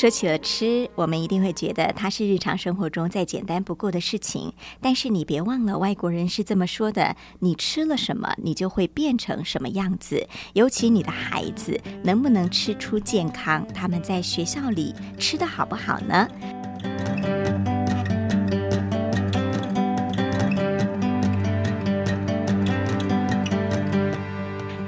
说起了吃，我们一定会觉得它是日常生活中再简单不过的事情。但是你别忘了，外国人是这么说的：你吃了什么，你就会变成什么样子。尤其你的孩子能不能吃出健康，他们在学校里吃的好不好呢？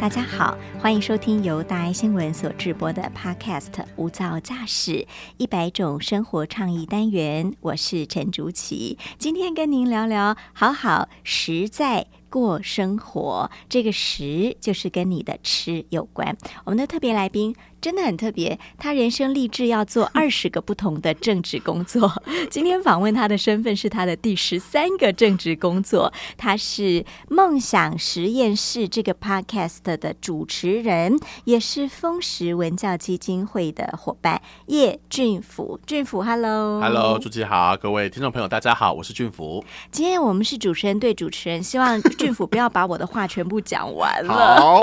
大家好，欢迎收听由大爱新闻所直播的 Podcast《无噪驾驶一百种生活创意单元》，我是陈竹琪，今天跟您聊聊好好实在。过生活，这个“食”就是跟你的吃有关。我们的特别来宾真的很特别，他人生立志要做 二十个不同的政治工作。今天访问他的身份是他的第十三个政治工作，他是梦想实验室这个 Podcast 的主持人，也是丰实文教基金会的伙伴叶俊福。俊福，Hello，Hello，主持好，各位听众朋友，大家好，我是俊福。今天我们是主持人对主持人，希望。俊府不要把我的话全部讲完了。好，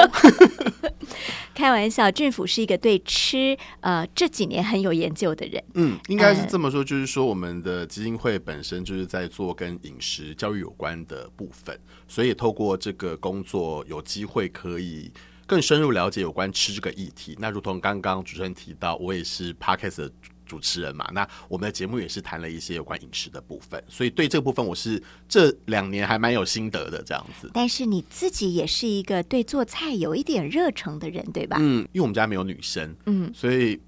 开玩笑，俊府是一个对吃呃这几年很有研究的人。嗯，应该是这么说，就是说我们的基金会本身就是在做跟饮食教育有关的部分，所以透过这个工作，有机会可以更深入了解有关吃这个议题。那如同刚刚主持人提到，我也是 Parkes 的。主持人嘛，那我们的节目也是谈了一些有关饮食的部分，所以对这部分我是这两年还蛮有心得的这样子。但是你自己也是一个对做菜有一点热诚的人，对吧？嗯，因为我们家没有女生，嗯，所以。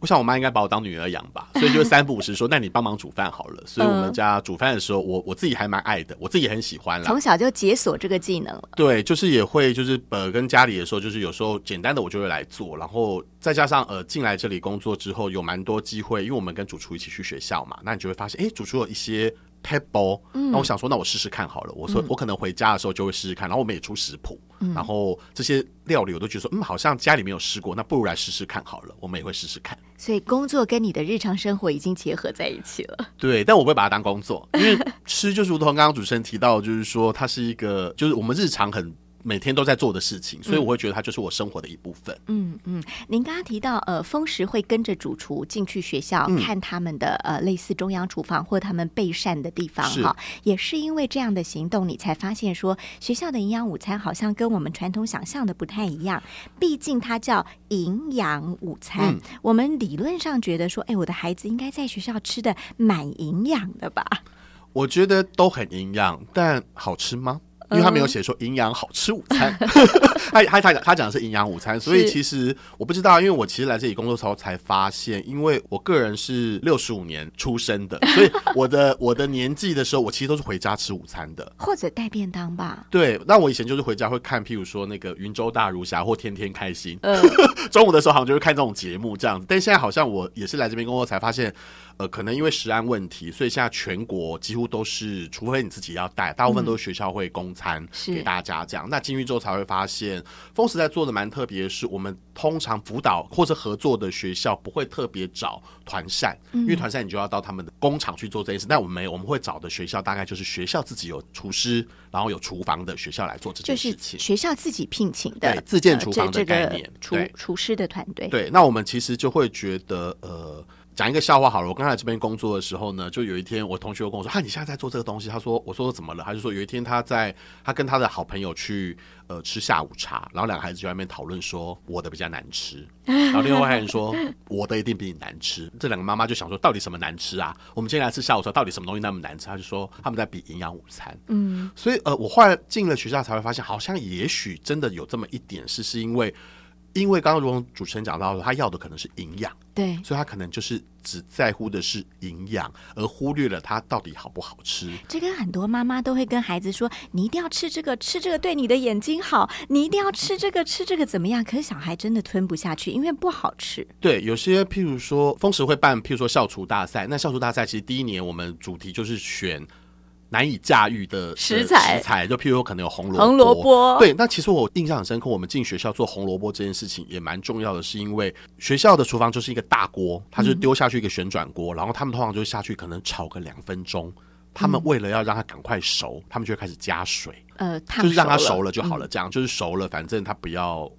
我想我妈应该把我当女儿养吧，所以就三不五时说，那你帮忙煮饭好了。所以我们家煮饭的时候，我我自己还蛮爱的，我自己也很喜欢了。从小就解锁这个技能了。对，就是也会就是呃跟家里的时候，就是有时候简单的我就会来做，然后再加上呃进来这里工作之后，有蛮多机会，因为我们跟主厨一起去学校嘛，那你就会发现，哎，主厨有一些。table，那我想说，那我试试看好了。我说我可能回家的时候就会试试看，然后我们也出食谱，然后这些料理我都觉得说，嗯，好像家里没有试过，那不如来试试看好了。我们也会试试看。所以工作跟你的日常生活已经结合在一起了。对，但我不会把它当工作，因为吃就是如同刚刚主持人提到，就是说它是一个，就是我们日常很。每天都在做的事情，所以我会觉得它就是我生活的一部分。嗯嗯，您刚刚提到，呃，风食会跟着主厨进去学校看他们的呃类似中央厨房或他们备膳的地方哈，也是因为这样的行动，你才发现说学校的营养午餐好像跟我们传统想象的不太一样。毕竟它叫营养午餐，我们理论上觉得说，哎，我的孩子应该在学校吃的蛮营养的吧？我觉得都很营养，但好吃吗？因为他没有写说营养好吃午餐，他他他讲他讲的是营养午餐，所以其实我不知道，因为我其实来这里工作时候才发现，因为我个人是六十五年出生的，所以我的我的年纪的时候，我其实都是回家吃午餐的，或者带便当吧。对，那我以前就是回家会看，譬如说那个云州大儒侠或天天开心，中午的时候好像就是看这种节目这样子，但现在好像我也是来这边工作才发现。呃，可能因为食安问题，所以现在全国几乎都是，除非你自己要带，大部分都是学校会供餐给大家这样。那进去之后才会发现，丰实在做的蛮特别的是，我们通常辅导或者合作的学校不会特别找团膳，因为团扇你就要到他们的工厂去做这件事。但我们没有，我们会找的学校大概就是学校自己有厨师，然后有厨房的学校来做这件事情。学校自己聘请的自建厨房的概念，厨厨师的团队。对，那我们其实就会觉得，呃。讲一个笑话好了，我刚才这边工作的时候呢，就有一天我同学跟我说：“哈，你现在在做这个东西。”他说：“我说怎么了？”他就说有一天他在他跟他的好朋友去呃吃下午茶，然后两个孩子就在那边讨论说我的比较难吃，然后另外一个人说我的一定比你难吃。这两个妈妈就想说到底什么难吃啊？我们今天来吃下午茶，到底什么东西那么难吃？他就说他们在比营养午餐。嗯，所以呃，我后来进了学校才会发现，好像也许真的有这么一点是是因为。因为刚刚主持人讲到，他要的可能是营养，对，所以他可能就是只在乎的是营养，而忽略了它到底好不好吃。这跟很多妈妈都会跟孩子说：“你一定要吃这个，吃这个对你的眼睛好。你一定要吃这个，吃这个怎么样？”可是小孩真的吞不下去，因为不好吃。对，有些譬如说，丰食会办譬如说校厨大赛，那校厨大赛其实第一年我们主题就是选。难以驾驭的食材食材，就譬如说可能有红萝红萝卜对，那其实我印象很深刻，我们进学校做红萝卜这件事情也蛮重要的，是因为学校的厨房就是一个大锅，它就丢下去一个旋转锅，然后他们通常就下去可能炒个两分钟。他们为了要让它赶快熟，他们就会开始加水，呃，就是让它熟了了就好了。这样就是熟了，反正它不要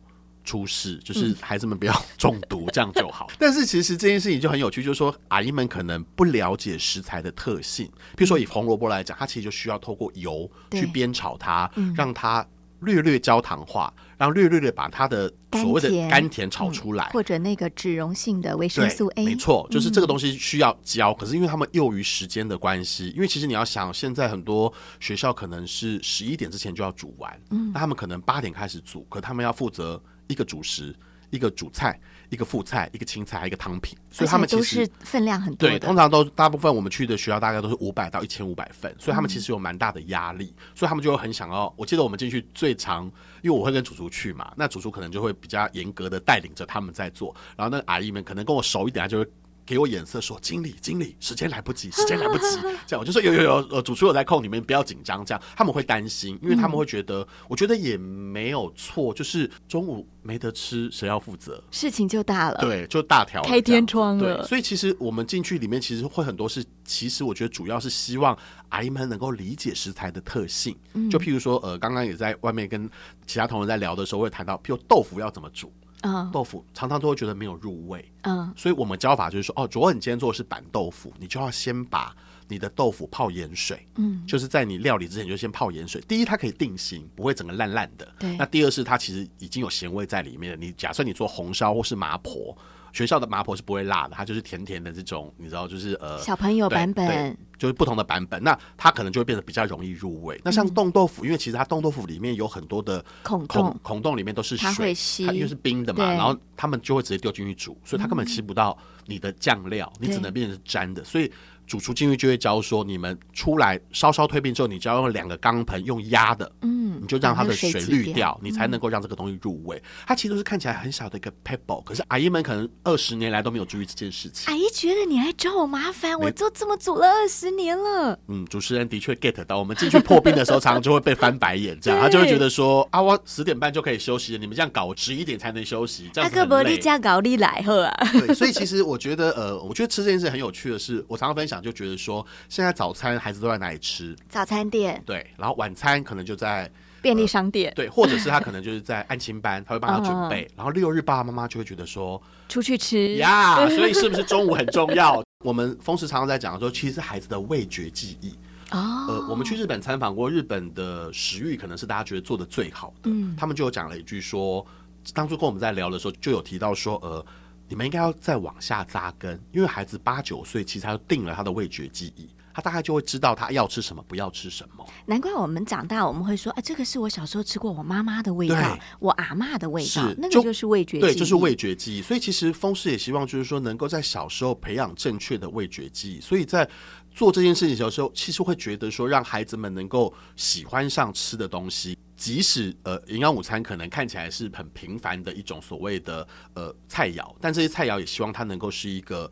出事，就是孩子们不要中毒，这样就好。但是其实这件事情就很有趣，就是说阿姨们可能不了解食材的特性，比如说以红萝卜来讲，它其实就需要透过油去煸炒它，让它略略焦糖化，然后略略的把它的所谓的甘甜炒出来。或者那个脂溶性的维生素 A，没错，就是这个东西需要教，可是因为他们囿于时间的关系，因为其实你要想，现在很多学校可能是十一点之前就要煮完，嗯，那他们可能八点开始煮，可他们要负责一个主食、一个主菜、一个副菜、一个青菜、一个汤品，所以他们其都实是分量很多对，通。常都大部分我们去的学校大概都是五百到一千五百份，所以他们其实有蛮大的压力，所以他们就会很想要。我记得我们进去最长，因为我会跟主厨去嘛，那主厨可能就会比较严格的带领着他们在做，然后那个阿姨们可能跟我熟一点，她就会。给我眼色说：“经理，经理，时间来不及，时间来不及。”这样我就说：“有有有，呃，主厨有在控，你们不要紧张。”这样他们会担心，因为他们会觉得，我觉得也没有错，就是中午没得吃，谁要负责？事情就大了。对，就大条开天窗了对，所以其实我们进去里面，其实会很多是，其实我觉得主要是希望阿姨们能够理解食材的特性。嗯就譬如说，呃，刚刚也在外面跟其他同仁在聊的时候，会谈到，譬如豆腐要怎么煮，嗯豆腐常常都会觉得没有入味，嗯，所以我们教法就是说，哦，如果你今天做的是板豆腐，你就要先把你的豆腐泡盐水，嗯，就是在你料理之前就先泡盐水。第一，它可以定型，不会整个烂烂的。对那第二是它其实已经有咸味在里面了。你假设你做红烧或是麻婆，学校的麻婆是不会辣的，它就是甜甜的这种，你知道，就是呃小朋友版本。就是不同的版本，那它可能就会变得比较容易入味。那像冻豆腐，因为其实它冻豆腐里面有很多的孔孔洞。孔洞里面都是它水，它因为是冰的嘛，然后他们就会直接丢进去煮，所以它根本吃不到你的酱料，你只能变成是粘的。所以主厨进去就会教说，你们出来稍稍退冰之后，你就要用两个钢盆用压的，嗯，你就让它的水滤掉，你才能够让这个东西入味。它其实都是看起来很小的一个 pebble，可是阿姨们可能二十年来都没有注意这件事情。阿姨觉得你来找我麻烦，我就这么煮了二十年了。嗯，主持人的确 get 到，我们进去破冰的时候，常常就会被翻白眼，这样他就会觉得说啊，我十点半就可以休息了，你们这样搞，我十一点才能休息，这阿样子很累哥伯利。加搞你来喝啊！对，所以其实我觉得，呃，我觉得吃这件事很有趣的是，我常常分享，就觉得说，现在早餐孩子都在哪里吃？早餐店、对，然后晚餐可能就在便利商店，对，或者是他可能就是在安亲班，他会帮他准嗯备，然后六日爸爸妈妈就会觉得说，出去吃。呀，所以是不是中午很重要？我们风时常常在讲说，其实孩子的味觉记忆，哦，呃，我们去日本参访过，日本的食欲可能是大家觉得做的最好的。嗯他们就有讲了一句说，当初跟我们在聊的时候，就有提到说，呃，你们应该要再往下扎根，因为孩子八九岁，其实他就定了他的味觉记忆，他大概就会知道他要吃什么，不要吃什么。难怪我们长大，我们会说，哎、这个是我小时候吃过我妈妈的味道，我阿嬷的味道是，那个就是味觉记忆。对，就是味觉记忆。所以其实风师也希望，就是说能够在小时候培养正确的味觉记忆。所以在做这件事情的时候，其实会觉得说，让孩子们能够喜欢上吃的东西，即使呃营养午餐可能看起来是很平凡的一种所谓的呃菜肴，但这些菜肴也希望它能够是一个。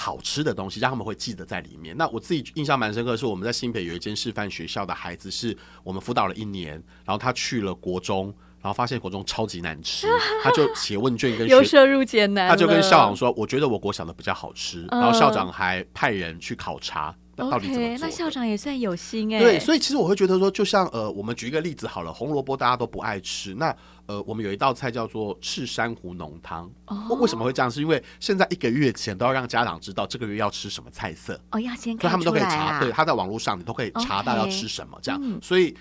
好吃的东西，让他们会记得在里面。那我自己印象蛮深刻的是，我们在新北有一间示范学校的孩子，是我们辅导了一年，然后他去了国中，然后发现国中超级难吃，他就写问卷跟。由奢入俭难，他就跟校长说：“我觉得我国小的比较好吃。”然后校长还派人去考察，那到底怎么 OK？那校长也算有心哎、对，所以其实我会觉得说，就像呃，我们举一个例子好了，红萝卜大家都不爱吃，那呃，我们有一道菜叫做赤珊瑚浓汤。哦为为什么会这样？是因为现在一个月前都要让家长知道这个月要吃什么菜色，哦，要先所以他们都可以查，啊。对，他在网络上你都可以查到要吃什么这样。嗯所以，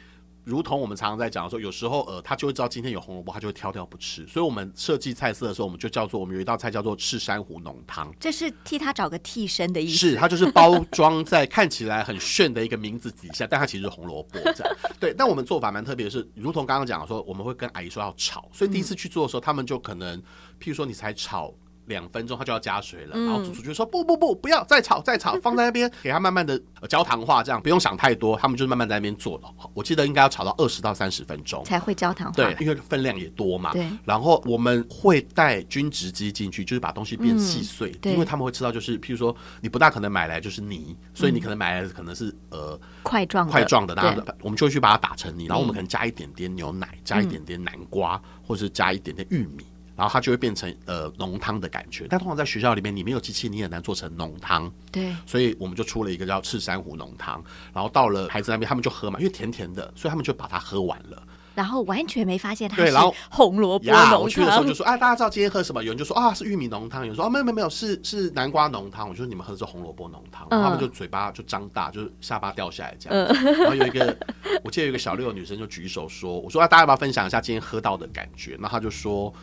如同我们常常在讲说，有时候呃，他就会知道今天有红萝卜，他就会挑掉不吃。所以我们设计菜色的时候，我们就叫做我们有一道菜叫做赤珊瑚浓汤。这是替他找个替身的意思。是，它就是包装在看起来很炫的一个名字底下，但它其实是红萝卜这样。对，但我们做法蛮特别的是，如同刚刚讲的说，我们会跟阿姨说要炒，所以第一次去做的时候，他们就可能，譬如说你才炒两分钟，它就要加水了。然后主厨就说不不不，不要再炒再炒，放在那边给它慢慢的焦糖化，这样不用想太多。他们就是慢慢在那边做了。我记得应该要炒到二十到三十分钟才会焦糖化。对，因为分量也多嘛。对。然后我们会带均值机进去，就是把东西变细碎，因为他们会知道，就是譬如说你不大可能买来就是泥，所以你可能买来可能是呃块状块状的，那我们就会去把它打成泥，然后我们可能加一点点牛奶，加一点点南瓜，或者是加一点点玉米。然后它就会变成呃浓汤的感觉，但通常在学校里面，你没有机器，你很难做成浓汤。对，所以我们就出了一个叫赤珊瑚浓汤。然后到了孩子那边，他们就喝嘛，因为甜甜的，所以他们就把它喝完了。然后完全没发现它是红萝卜浓汤。我去的时候就说：“哎，大家知道今天喝什么？”有人就说：“啊，是玉米浓汤。”有人说：“啊，没有没有没有，是是南瓜浓汤。”我说：“你们喝的是红萝卜浓汤。”他们就嘴巴就张大，就是下巴掉下来这样。然后有一个，我记得有一个小六的女生就举手说：“我说啊，大家要不要分享一下今天喝到的感觉？”那她就说。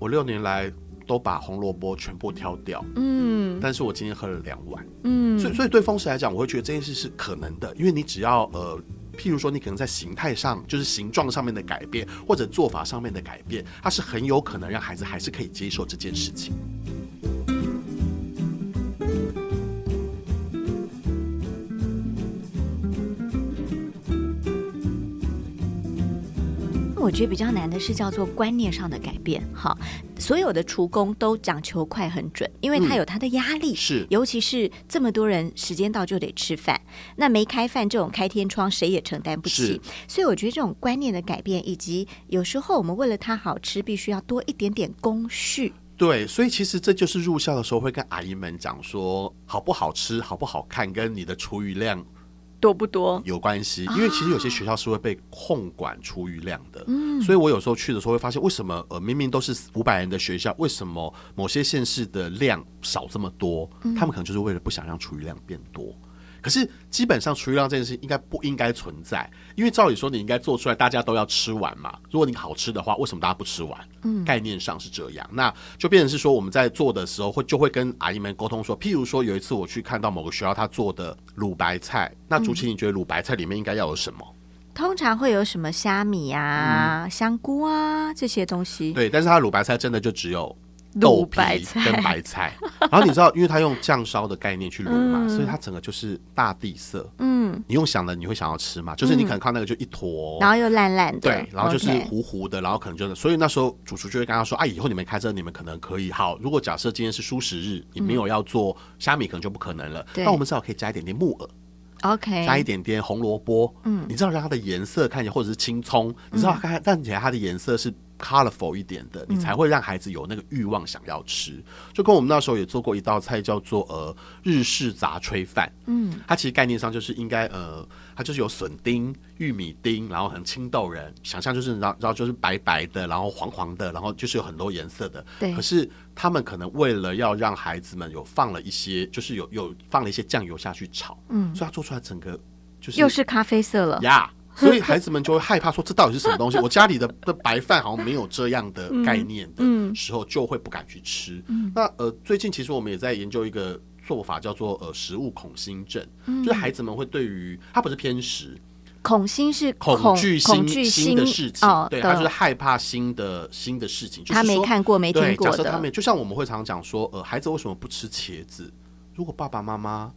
我六年来都把红萝卜全部挑掉，嗯，但是我今天喝了两碗，嗯，所以所以对风湿来讲，我会觉得这件事是可能的，因为你只要呃，譬如说你可能在形态上，就是形状上面的改变，或者做法上面的改变，它是很有可能让孩子还是可以接受这件事情。我觉得比较难的是叫做观念上的改变。哈，所有的厨工都讲求快很准，因为他有他的压力。是，尤其是这么多人，时间到就得吃饭。那没开饭这种开天窗，谁也承担不起。所以我觉得这种观念的改变，以及有时候我们为了它好吃，必须要多一点点工序。对，所以其实这就是入校的时候会跟阿姨们讲说，好不好吃，好不好看，跟你的厨余量。多不多有关系，因为其实有些学校是会被控管出余量的，嗯，所以我有时候去的时候会发现，为什么呃明明都是五百人的学校，为什么某些县市的量少这么多？他们可能就是为了不想让厨余量变多。可是基本上厨余量这件事应该不应该存在，因为照理说你应该做出来，大家都要吃完嘛。如果你好吃的话，为什么大家不吃完？嗯，概念上是这样，那就变成是说我们在做的时候会就会跟阿姨们沟通说，譬如说有一次我去看到某个学校他做的卤白菜，那竹青你觉得卤白菜里面应该要有什么？通常会有什么虾米啊、香菇啊这些东西？对，但是它卤白菜真的就只有。豆皮跟白菜，然后你知道，因为它用酱烧的概念去卤嘛，所以它整个就是大地色。嗯，你用想的，你会想要吃嘛？就是你可能看那个就一坨，然后又烂烂的，对，然后就是糊糊的，然后可能就是，所以那时候主厨就会跟他说：“啊，以后你们开车，你们可能可以好。如果假设今天是舒食日，你没有要做虾米，可能就不可能了。那我们至少可以加一点点木耳，OK，加一点点红萝卜，嗯，你知道让它的颜色看起来，或者是青葱，你知道看看起来它的颜色是。” Colorful 一点的，你才会让孩子有那个欲望想要吃。就跟我们那时候也做过一道菜，叫做呃日式杂炊饭。嗯，它其实概念上就是应该呃，它就是有笋丁、玉米丁，然后很青豆仁，想象就是然后就是白白的，然后黄黄的，然后就是有很多颜色的。对。可是他们可能为了要让孩子们有放了一些，就是有有放了一些酱油下去炒，嗯，所以它做出来整个就是又是咖啡色了呀。所以孩子们就会害怕说这到底是什么东西？我家里的的白饭好像没有这样的概念的时候，就会不敢去吃。那呃，最近其实我们也在研究一个做法，叫做呃食物恐心症，就是孩子们会对于它不是偏食，恐新是恐惧新新的事情，对他就是害怕新的新的事情。他没看过没听过的，他们就像我们会常常讲说，呃，孩子为什么不吃茄子？如果爸爸妈妈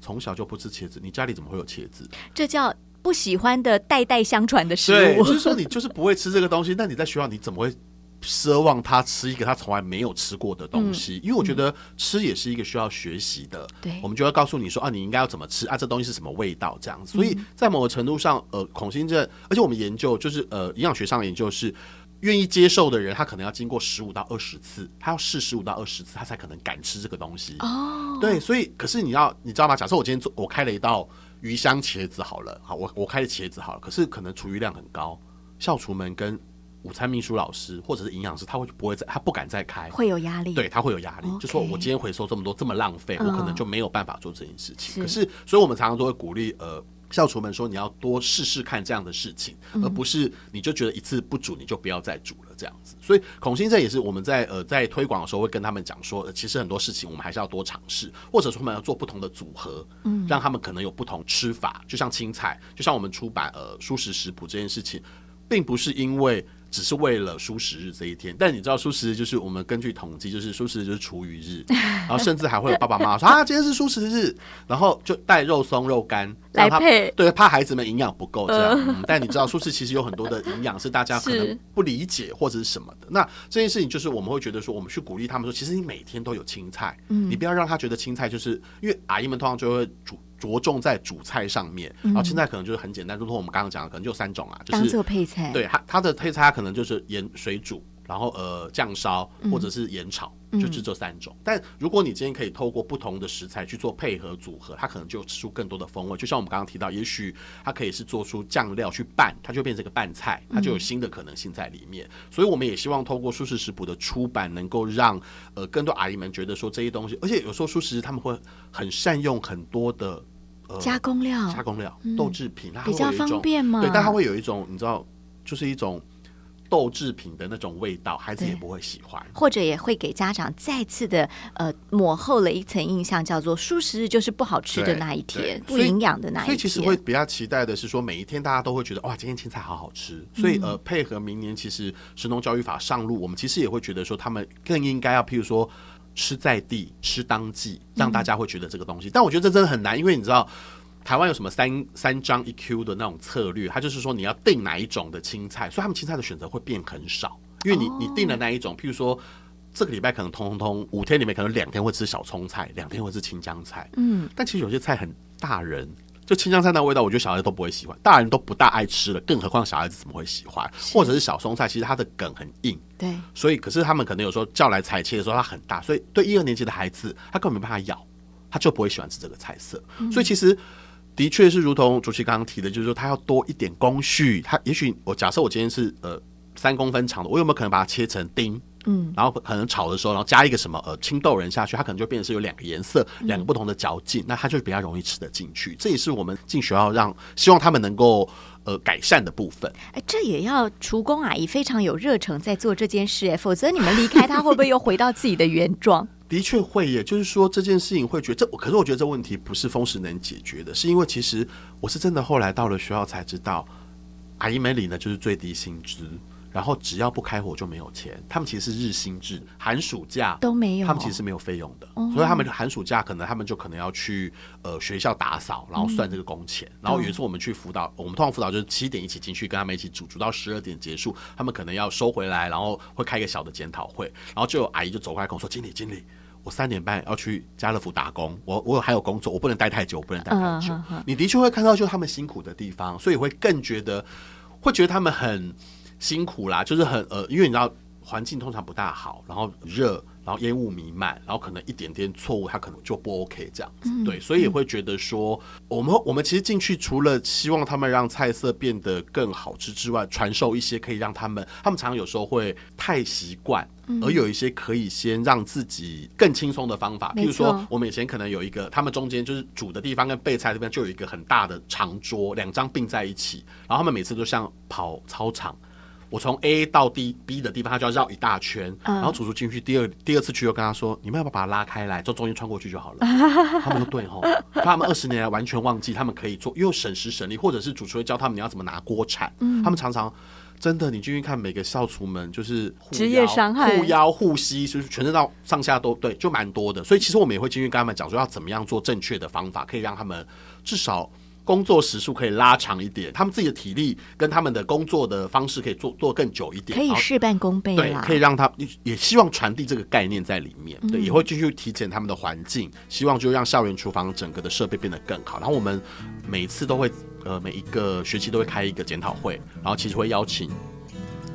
从小就不吃茄子，你家里怎么会有茄子？这叫。不喜欢的代代相传的食物，就是说你就是不会吃这个东西。那你在学校你怎么会奢望他吃一个他从来没有吃过的东西？因为我觉得吃也是一个需要学习的。对，我们就要告诉你说啊，你应该要怎么吃啊，这东西是什么味道这样子。所以在某个程度上，呃，恐新症，而且我们研究就是呃，营养学上的研究是，愿意接受的人，他可能要经过十五到二十次，他要试十五到二十次，他才可能敢吃这个东西。哦，对，所以可是你要你知道吗？假设我今天做我开了一道。鱼香茄子好了，好我我开的茄子好了，可是可能厨余量很高，校厨们跟午餐秘书老师或者是营养师，他会不会再他不敢再开，会有压力，对他会有压力，就说我今天回收这么多这么浪费，我可能就没有办法做这件事情。可是，所以我们常常都会鼓励呃。校厨们说：“你要多试试看这样的事情，而不是你就觉得一次不煮你就不要再煮了这样子。”所以孔欣这也是我们在呃在推广的时候会跟他们讲说，其实很多事情我们还是要多尝试，或者说我们要做不同的组合，嗯，让他们可能有不同吃法。就像青菜，就像我们出版呃素食食谱这件事情，并不是因为只是为了舒食日这一天。但你知道舒食日就是我们根据统计，就是舒食日就是厨余日，然后甚至还会有爸爸妈妈说啊，今天是舒食日，然后就带肉松肉干来配，对，怕孩子们营养不够这样。但你知道舒食其实有很多的营养是大家可能不理解或者是什么的。那这件事情就是我们会觉得说，我们去鼓励他们说，其实你每天都有青菜，嗯，你不要让他觉得青菜就是因为阿姨们通常就会煮。着重在主菜上面，然后青菜可能就是很简单，如同我们刚刚讲的，可能就三种啊，就是当做配菜。对它它的配菜可能就是盐水煮，然后呃酱烧或者是盐炒，就是这三种。但如果你今天可以透过不同的食材去做配合组合，它可能就吃出更多的风味。就像我们刚刚提到，也许它可以是做出酱料去拌，它就变成一个拌菜，它就有新的可能性在里面。所以我们也希望透过舒适食谱的出版，能够让呃更多阿姨们觉得说这些东西，而且有时候舒适他们会很善用很多的。呃加工料，加工料，豆制品，它比较方便嘛？对，但它会有一种，你知道，就是一种豆制品的那种味道，孩子也不会喜欢，或者也会给家长再次的呃抹厚了一层印象，叫做素食日就是不好吃的那一天，不营养的那一天。所以其实会比较期待的是说，每一天大家都会觉得哇，今天青菜好好吃。所以呃，配合明年其实神农教育法上路，我们其实也会觉得说，他们更应该要，譬如说。吃在地，吃当季，让大家会觉得这个东西。但我觉得这真的很难，因为你知道，台湾有什么三三张一 Q 的那种策略，它就是说你要定哪一种的青菜，所以他们青菜的选择会变很少。因为你你定的那一种，譬如说这个礼拜可能通通通五天里面可能两天会吃小葱菜，两天会吃青江菜。嗯，但其实有些菜很大人。就青江菜那味道，我觉得小孩子都不会喜欢，大人都不大爱吃了，更何况小孩子怎么会喜欢？或者是小松菜，其实它的梗很硬，对，所以可是他们可能有时候叫来采切的时候，它很大，所以对一二年级的孩子，他根本没办法咬，他就不会喜欢吃这个菜色。所以其实的确是如同主席刚刚提的，就是说它要多一点工序。它也许我假设我今天是呃三公分长的，我有没有可能把它切成丁？嗯，然后可能炒的时候，然后加一个什么呃青豆仁下去，它可能就变成是有两个颜色，两个不同的嚼劲，那它就比较容易吃得进去。这也是我们进学校让希望他们能够呃改善的部分。哎，这也要厨工阿姨非常有热诚在做这件事，哎，否则你们离开他会不会又回到自己的原状？的确会，也就是说这件事情会觉得这，可是我觉得这问题不是风时能解决的，是因为其实我是真的后来到了学校才知道，阿姨们里呢就是最低薪资。然后只要不开火就没有钱，他们其实是日薪制，寒暑假都没有，他们其实是没有费用的，所以他们寒暑假可能他们就可能要去呃学校打扫，然后算这个工钱。然后有一次我们去辅导，我们通常辅导就是七点一起进去跟他们一起煮，煮到十二点结束，他们可能要收回来，然后会开一个小的检讨会，然后就有阿姨就走过来跟我说：“经理，经理，我三点半要去家乐福打工，我我还有工作，我不能待太久，我不能待太久。”你的确会看到就他们辛苦的地方，所以会更觉得会觉得他们很。辛苦啦，就是很呃，因为你知道环境通常不大好，然后热，然后烟雾弥漫，然后可能一点点错误，他可能就不 OK 这样子，对，所以也会觉得说，我们我们其实进去除了希望他们让菜色变得更好吃之外，传授一些可以让他们，他们常常有时候会太习惯，而有一些可以先让自己更轻松的方法，譬如说我们以前可能有一个，他们中间就是煮的地方跟备菜这边就有一个很大的长桌，两张并在一起，然后他们每次都像跑操场。我从 A 到 D B 的地方，他就要绕一大圈，然后楚楚进去第二第二次去又跟他说：“你们要不要把它拉开来，就中间穿过去就好了。”他们说：“对吼。”他们二十年来完全忘记他们可以做，又省时省力，或者是主厨会教他们你要怎么拿锅铲。他们常常真的，你进去看每个校厨们就是职业伤害、护腰、护膝，就是全身到上下都对，就蛮多的。所以其实我们也会进去跟他们讲说要怎么样做正确的方法，可以让他们至少。工作时数可以拉长一点，他们自己的体力跟他们的工作的方式可以做做更久一点，可以事半功倍。对，可以让他也希望传递这个概念在里面，对，也会继续提前他们的环境，希望就让校园厨房整个的设备变得更好。然后我们每次都会呃每一个学期都会开一个检讨会，然后其实会邀请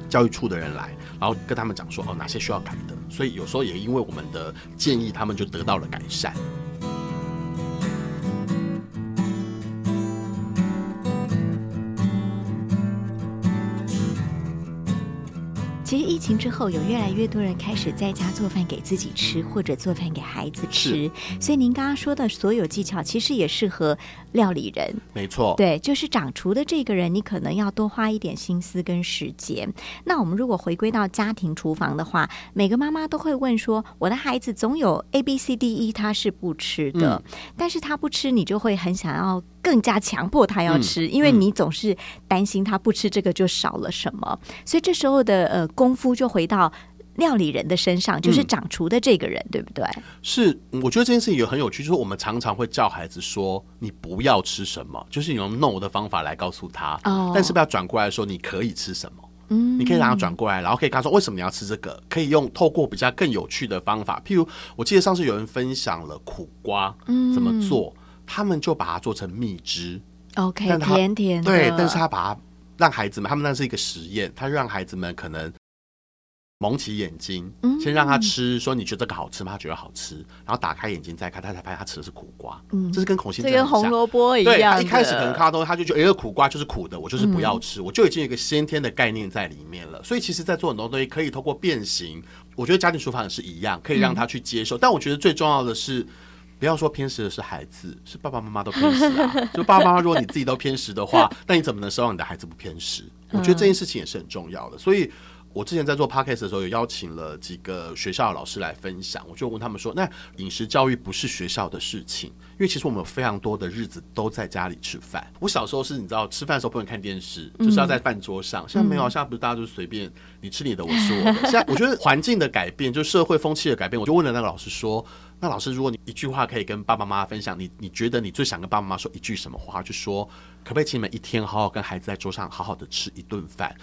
教育处的人来，然后跟他们讲说哦哪些需要改的，所以有时候也因为我们的建议，他们就得到了改善。其实疫情之后，有越来越多人开始在家做饭给自己吃，或者做饭给孩子吃。所以您刚刚说的所有技巧，其实也适合料理人。没错，对，就是掌厨的这个人，你可能要多花一点心思跟时间。那我们如果回归到家庭厨房的话，每个妈妈都会问说：“我的孩子总有 A B C D E，他是不吃的，但是他不吃，你就会很想要。”更加强迫他要吃，因为你总是担心他不吃这个就少了什么，所以这时候的呃功夫就回到料理人的身上，就是掌厨的这个人，对不对？是，我觉得这件事情也很有趣，就是我们常常会叫孩子说你不要吃什么，就是你用 no 的方法来告诉他，哦，但是不要转过来说你可以吃什么。嗯，你可以让他转过来，然后可以跟他说为什么你要吃这个？可以用透过比较更有趣的方法，譬如我记得上次有人分享了苦瓜怎么做，他们就把它做成蜜汁，OK，甜甜对，但是他把它让孩子们，他们那是一个实验，他让孩子们可能。蒙起眼睛，先让他吃，说你觉得这个好吃吗？他觉得好吃，然后打开眼睛再看，他才发现他吃的是苦瓜。嗯，这是跟孔心这跟红萝卜一样。对，一开始可能看到东西，他就觉得哎，苦瓜就是苦的，我就是不要吃，我就已经有一个先天的概念在里面了。所以其实，在做很多东西，可以通过变形。我觉得家庭厨房也是一样，可以让他去接受。但我觉得最重要的是，不要说偏食的是孩子，是爸爸妈妈都偏食啊。就爸爸妈妈，如果你自己都偏食的话，那你怎么能奢望你的孩子不偏食？我觉得这件事情也是很重要的。所以。我之前在做 podcast 的时候，有邀请了几个学校的老师来分享。我就问他们说：“那饮食教育不是学校的事情，因为其实我们有非常多的日子都在家里吃饭。我小时候是你知道，吃饭的时候不能看电视，就是要在饭桌上。现在没有，现在不是大家就随便你吃你的，我吃我的。现在我觉得环境的改变，就社会风气的改变，我就问了那个老师说。”那老师，如果你一句话可以跟爸爸妈妈分享，你你觉得你最想跟爸爸妈妈说一句什么话？就说可不可以请你们一天好好跟孩子在桌上好好的吃一顿饭？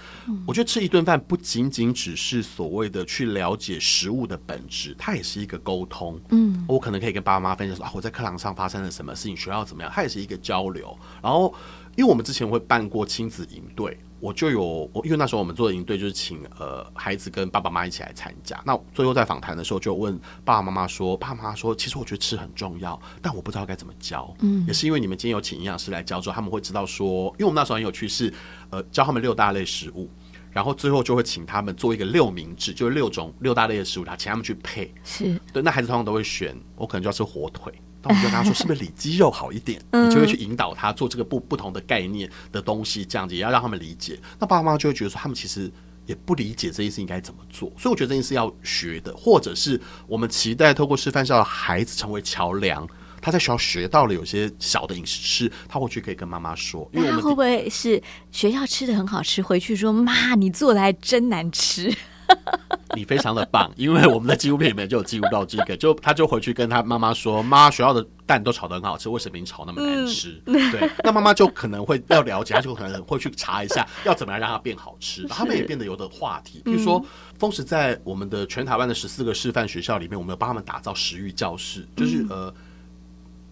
我觉得吃一顿饭不仅仅只是所谓的去了解食物的本质，它也是一个沟通。嗯，我可能可以跟爸爸妈妈分享说啊，我在课堂上发生了什么事情，学校怎么样？它也是一个交流。然后，因为我们之前会办过亲子营队。我就有我，因为那时候我们做的营队就是请呃孩子跟爸爸妈妈一起来参加。那最后在访谈的时候就问爸爸妈妈说：“爸爸妈妈说，其实我觉得吃很重要，但我不知道该怎么教。”嗯，也是因为你们今天有请营养师来教之后，他们会知道说，因为我们那时候很有趣是呃教他们六大类食物，然后最后就会请他们做一个六明治，就是六种六大类的食物，然后请他们去配。是对，那孩子通常都会选，我可能就要吃火腿。那我们就跟他说，是不是里肌肉好一点？你就会去引导他做这个不不同的概念的东西，这样子也要让他们理解。那爸爸妈妈就会觉得说，他们其实也不理解这件事应该怎么做。所以我觉得这件事要学的，或者是我们期待透过示范校的孩子成为桥梁。他在学校学到了有些小的饮食吃，他回去可以跟妈妈说。因为他会不会是学校吃的很好吃，回去说妈，你做的还真难吃。你非常的棒，因为我们的纪录片里面就有记录到这个，就他就回去跟他妈妈说：“妈，学校的蛋都炒得很好吃，为什么你炒那么难吃？”对，那妈妈就可能会要了解，他就可能会去查一下，要怎么样让它变好吃。他们也变得有的话题，比如说，丰实在我们的全台湾的十四个示范学校里面，我们有帮他们打造食欲教室，就是呃，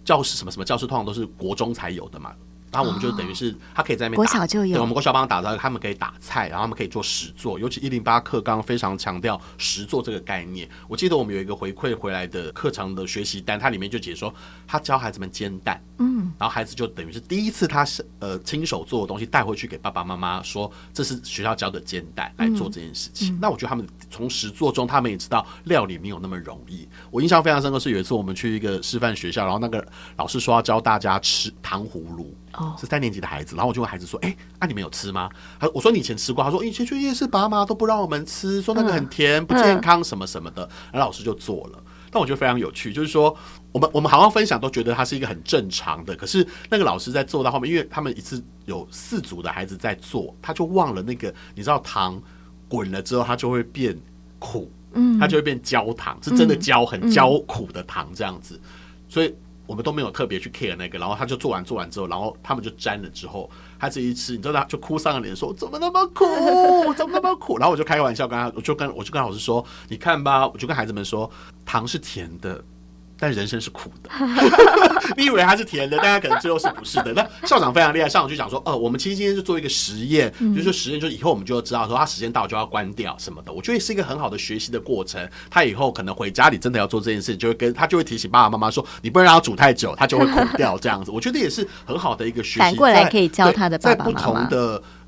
教室什么什么教室，通常都是国中才有的嘛。然后我们就等于是他可以在那边国小就有，对，我们国小帮他打造，他们可以打菜，然后他们可以做实做，尤其一零八课刚刚非常强调实做这个概念。我记得我们有一个回馈回来的课程的学习单，它里面就解说他教孩子们煎蛋，嗯，然后孩子就等于是第一次他是呃亲手做的东西带回去给爸爸妈妈说这是学校教的煎蛋来做这件事情。那我觉得他们从实做中，他们也知道料理没有那么容易。我印象非常深刻是有一次我们去一个师范学校，然后那个老师说要教大家吃糖葫芦。是三年级的孩子，然后我就问孩子说：“哎，那你们有吃吗？”他我说：“你以前吃过。”他说：“以前去夜市，爸妈都不让我们吃，说那个很甜，不健康，什么什么的。”然后老师就做了。但我觉得非常有趣，就是说，我们我们好像分享都觉得它是一个很正常的，可是那个老师在做到后面，因为他们一次有四组的孩子在做，他就忘了那个，你知道糖滚了之后，它就会变苦，嗯，它就会变焦糖，是真的焦，很焦苦的糖这样子，所以。我们都没有特别去 care 那个，然后他就做完做完之后，然后他们就沾了之后，他这一吃，你知道他就哭丧着脸说怎么那么苦，怎么那么苦？然后我就开个玩笑跟他，我就跟我就跟老师说，你看吧，我就跟孩子们说，糖是甜的。但人生是苦的，你以为它是甜的，但它可能最后是不是的。那校长非常厉害，校长就讲说，呃，我们其实今天是做一个实验，就是说实验，就是以后我们就要知道说，它时间到就要关掉什么的。我觉得是一个很好的学习的过程。他以后可能回家里真的要做这件事，就会跟他就会提醒爸爸妈妈说，你不能让他煮太久，他就会苦掉这样子。我觉得也是很好的一个学习。反过来可以教他的爸爸妈妈。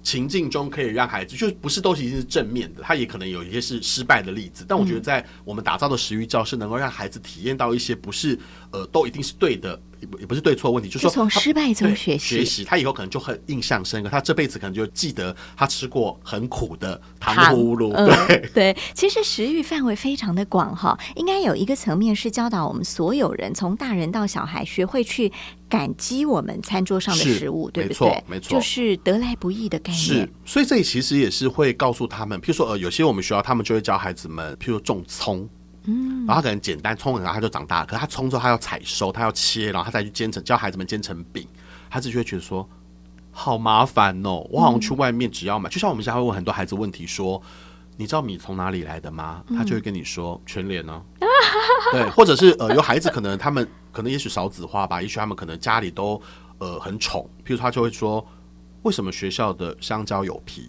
情境中可以让孩子，就不是都一定是正面的，他也可能有一些是失败的例子。但我觉得，在我们打造的食欲教室，能够让孩子体验到一些不是呃都一定是对的也不也不是对错问题，就是说从失败中学习学习，他以后可能就很印象深刻，他这辈子可能就记得他吃过很苦的糖糖葫芦，嗯对。对，其实食欲范围非常的广哈，应该有一个层面是教导我们所有人，从大人到小孩，学会去感激我们餐桌上的食物，对不没错对？没错就是得来不易的概念是。，所以这里其实也是会告诉他们，譬如说，呃，有些我们学校他们就会教孩子们，譬如说种葱，嗯，然后他可能简单冲，然后他就长大了，可是他冲之后他要采收，他要切，然后他再去煎成，教孩子们煎成饼，他自己会觉得说，好麻烦哦，我好像去外面只要买，就像我们家会问很多孩子问题说。你知道米从哪里来的吗？他就会跟你说全脸呢、对，或者是呃，有孩子可能他们可能也许少子化吧，也许他们可能家里都呃很宠，譬如他就会说，为什么学校的香蕉有皮，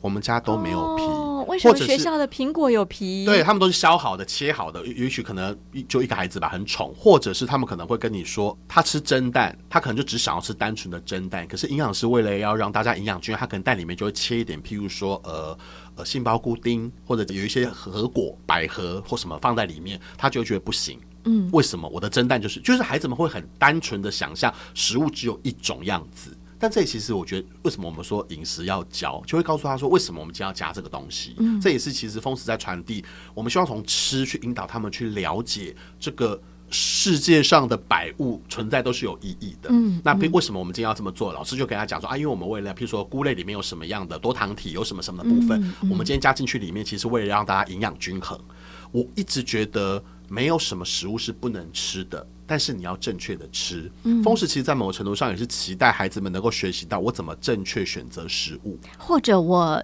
我们家都没有皮？哦，为什么学校的苹果有皮？对他们都是削好的、切好的，也许可能一就一个孩子吧，很宠，或者是他们可能会跟你说，他吃蒸蛋，他可能就只想要吃单纯的蒸蛋，可是营养师为了要让大家营养均衡，他可能蛋里面就会切一点，譬如说呃呃杏鲍菇丁，或者有一些核果、百合或什么放在里面，他就会觉得不行。嗯，为什么我的蒸蛋就是就是孩子们会很单纯的想象食物只有一种样子，但这其实我觉得，为什么我们说饮食要教，就会告诉他说，为什么我们今天要加这个东西？嗯，这也是其实风食在传递，我们希望从吃去引导他们去了解这个。世界上的百物存在都是有意义的。嗯，那为什么我们今天要这么做？老师就跟他讲说啊，因为我们为了，譬如说菇类里面有什么样的多糖体，有什么什么的部分，我们今天加进去里面，其实为了让大家营养均衡。我一直觉得没有什么食物是不能吃的，但是你要正确的吃。嗯，风食其实，在某个程度上也是期待孩子们能够学习到我怎么正确选择食物。或者我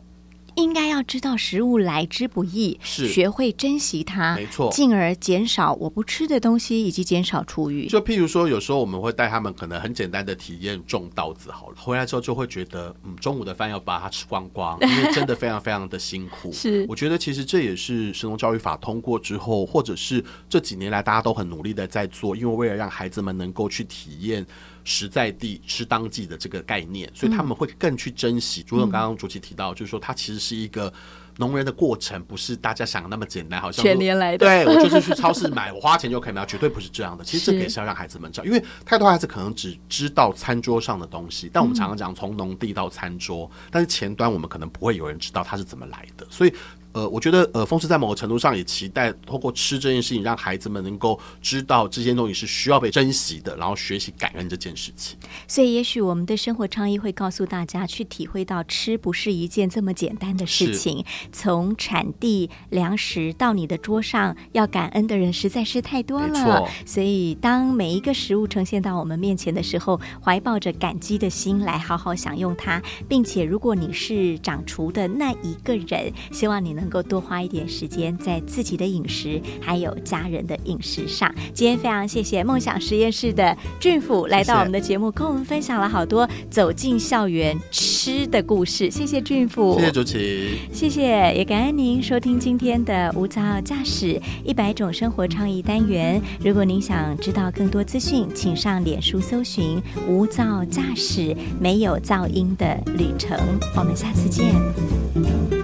应该要知道食物来之不易，是学会珍惜它，没错进而减少我不吃的东西，以及减少厨余。就譬如说，有时候我们会带他们可能很简单的体验种稻子好了，回来之后就会觉得，嗯，中午的饭要把它吃光光，因为 真的非常非常的辛苦。是我觉得其实这也是神农教育法通过之后，或者是这几年来大家都很努力的在做，因为为了让孩子们能够去体验。实在地吃当季的这个概念，所以他们会更去珍惜。朱总刚刚主席提到，就是说它其实是一个农人的过程，不是大家想的那么简单，好像全年来的对我就是去超市买，我花钱就可以买，绝对不是这样的。其实这个也是要让孩子们知道，因为太多孩子可能只知道餐桌上的东西，但我们常常讲从农地到餐桌，但是前端我们可能不会有人知道它是怎么来的，所以。呃，我觉得呃，风师在某个程度上也期待通过吃这件事情，让孩子们能够知道这些东西是需要被珍惜的，然后学习感恩这件事情。所以，也许我们的生活倡议会告诉大家，去体会到吃不是一件这么简单的事情。从产地粮食到你的桌上，要感恩的人实在是太多了。所以，当每一个食物呈现到我们面前的时候，怀抱着感激的心来好好享用它，并且，如果你是掌厨的那一个人，希望你能够多花一点时间在自己的饮食还有家人的饮食上。今天非常谢谢梦想实验室的俊甫来到我们的节目，跟我们分享了好多走进校园吃的故事。谢谢俊甫，谢谢主持。谢谢，也感恩您收听今天的无噪驾驶一百种生活创意单元。如果您想知道更多资讯，请上脸书搜寻“无噪驾驶”，没有噪音的旅程。我们下次见。